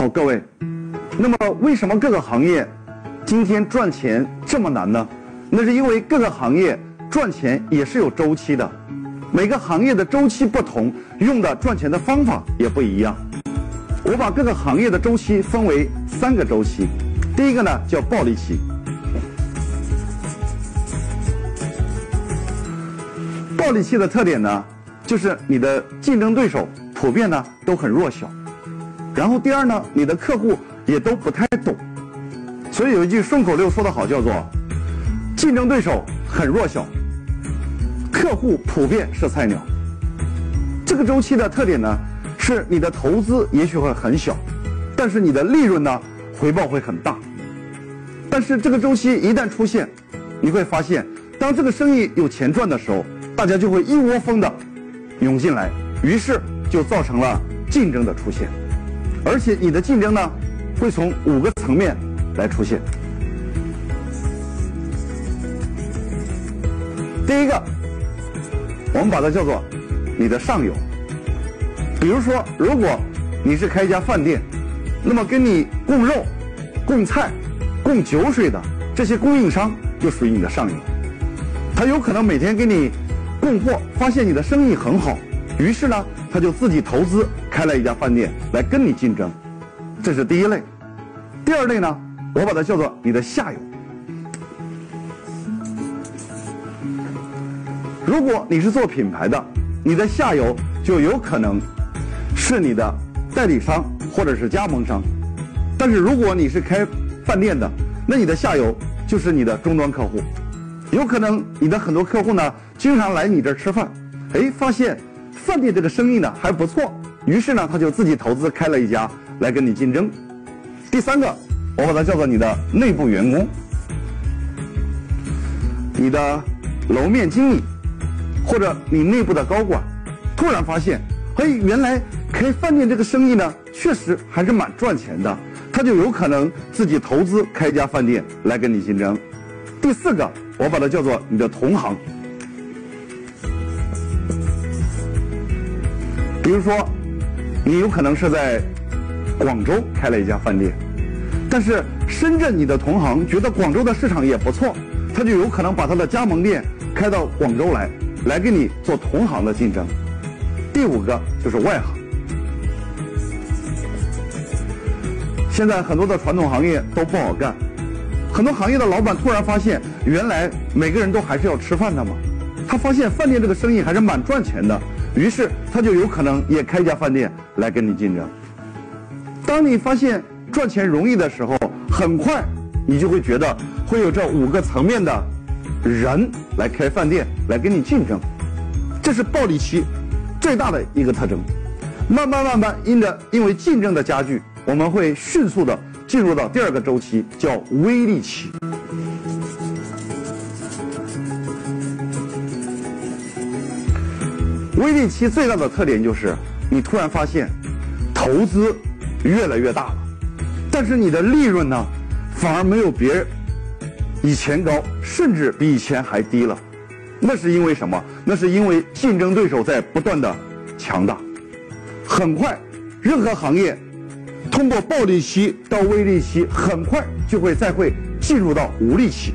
好，各位，那么为什么各个行业今天赚钱这么难呢？那是因为各个行业赚钱也是有周期的，每个行业的周期不同，用的赚钱的方法也不一样。我把各个行业的周期分为三个周期，第一个呢叫暴利期。暴利期的特点呢，就是你的竞争对手普遍呢都很弱小，然后第二呢，你的客户也都不太懂，所以有一句顺口溜说得好，叫做“竞争对手很弱小，客户普遍是菜鸟”。这个周期的特点呢，是你的投资也许会很小，但是你的利润呢回报会很大。但是这个周期一旦出现，你会发现，当这个生意有钱赚的时候，大家就会一窝蜂的涌进来，于是就造成了竞争的出现，而且你的竞争呢，会从五个层面来出现。第一个，我们把它叫做你的上游，比如说，如果你是开一家饭店，那么跟你供肉、供菜、供酒水的这些供应商就属于你的上游，他有可能每天给你。供货发现你的生意很好，于是呢，他就自己投资开了一家饭店来跟你竞争，这是第一类。第二类呢，我把它叫做你的下游。如果你是做品牌的，你的下游就有可能是你的代理商或者是加盟商；但是如果你是开饭店的，那你的下游就是你的终端客户。有可能你的很多客户呢，经常来你这儿吃饭，哎，发现饭店这个生意呢还不错，于是呢他就自己投资开了一家来跟你竞争。第三个，我把它叫做你的内部员工，你的楼面经理或者你内部的高管，突然发现，嘿，原来开饭店这个生意呢确实还是蛮赚钱的，他就有可能自己投资开一家饭店来跟你竞争。第四个。我把它叫做你的同行，比如说，你有可能是在广州开了一家饭店，但是深圳你的同行觉得广州的市场也不错，他就有可能把他的加盟店开到广州来，来跟你做同行的竞争。第五个就是外行，现在很多的传统行业都不好干。很多行业的老板突然发现，原来每个人都还是要吃饭的嘛。他发现饭店这个生意还是蛮赚钱的，于是他就有可能也开一家饭店来跟你竞争。当你发现赚钱容易的时候，很快你就会觉得会有这五个层面的人来开饭店来跟你竞争。这是暴利期最大的一个特征。慢慢慢慢，因着因为竞争的加剧，我们会迅速的。进入到第二个周期，叫微利期。微利期最大的特点就是，你突然发现，投资越来越大了，但是你的利润呢，反而没有别人以前高，甚至比以前还低了。那是因为什么？那是因为竞争对手在不断的强大。很快，任何行业。通过暴利期到微利期，很快就会再会进入到无利期。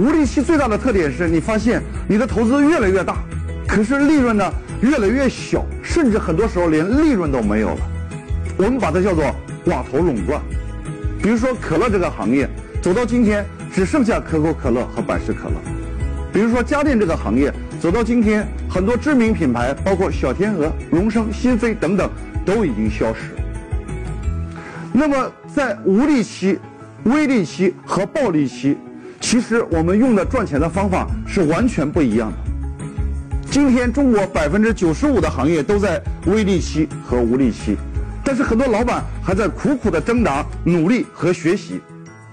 无利期最大的特点是你发现你的投资越来越大，可是利润呢越来越小，甚至很多时候连利润都没有了。我们把它叫做寡头垄断。比如说可乐这个行业，走到今天只剩下可口可乐和百事可乐。比如说家电这个行业。走到今天，很多知名品牌，包括小天鹅、荣升、新飞等等，都已经消失。那么，在无利期、微利期和暴利期，其实我们用的赚钱的方法是完全不一样的。今天，中国百分之九十五的行业都在微利期和无利期，但是很多老板还在苦苦的挣扎、努力和学习，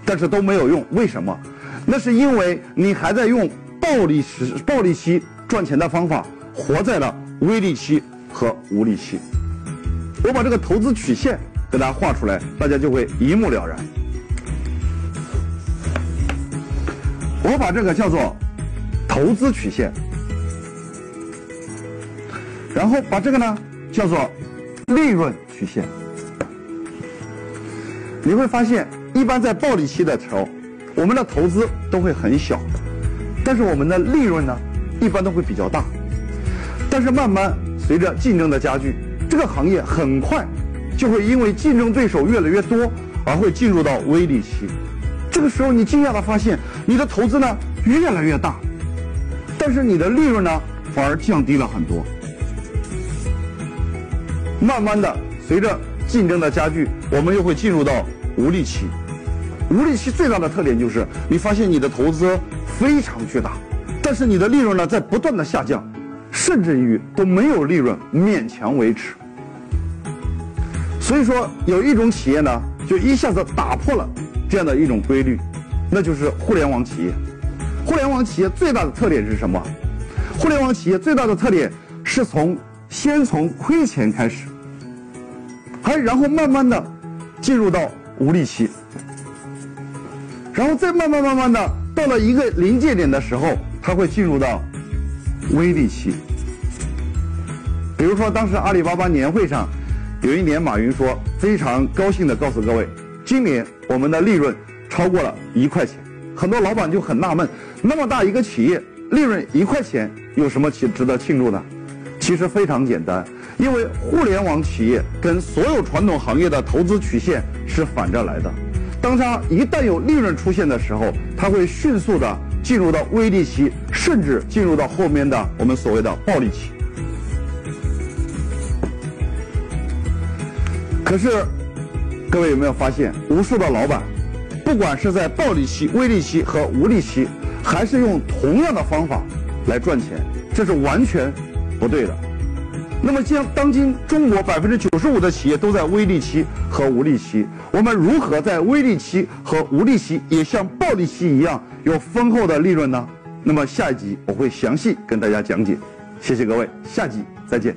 但是都没有用。为什么？那是因为你还在用暴利时、暴利期。赚钱的方法活在了微利期和无利期。我把这个投资曲线给大家画出来，大家就会一目了然。我把这个叫做投资曲线，然后把这个呢叫做利润曲线。你会发现，一般在暴利期的时候，我们的投资都会很小，但是我们的利润呢，一般都会比较大。但是慢慢随着竞争的加剧，这个行业很快就会因为竞争对手越来越多而会进入到微利期。这个时候，你惊讶的发现，你的投资呢越来越大，但是你的利润呢反而降低了很多。慢慢的，随着竞争的加剧，我们又会进入到无利期。无利期最大的特点就是，你发现你的投资非常巨大，但是你的利润呢在不断的下降，甚至于都没有利润，勉强维持。所以说，有一种企业呢，就一下子打破了这样的一种规律，那就是互联网企业。互联网企业最大的特点是什么？互联网企业最大的特点是从先从亏钱开始，还然后慢慢的进入到无利期，然后再慢慢慢慢的到了一个临界点的时候，它会进入到微利期。比如说，当时阿里巴巴年会上，有一年马云说非常高兴的告诉各位，今年我们的利润超过了一块钱。很多老板就很纳闷，那么大一个企业，利润一块钱，有什么值值得庆祝的？其实非常简单，因为互联网企业跟所有传统行业的投资曲线是反着来的。当它一旦有利润出现的时候，它会迅速的进入到微利期，甚至进入到后面的我们所谓的暴利期。可是，各位有没有发现，无数的老板，不管是在暴利期、微利期和无利期，还是用同样的方法来赚钱，这是完全不对的。那么，既然当今中国百分之九十五的企业都在微利期和无利期，我们如何在微利期和无利期也像暴利期一样有丰厚的利润呢？那么下一集我会详细跟大家讲解。谢谢各位，下集再见。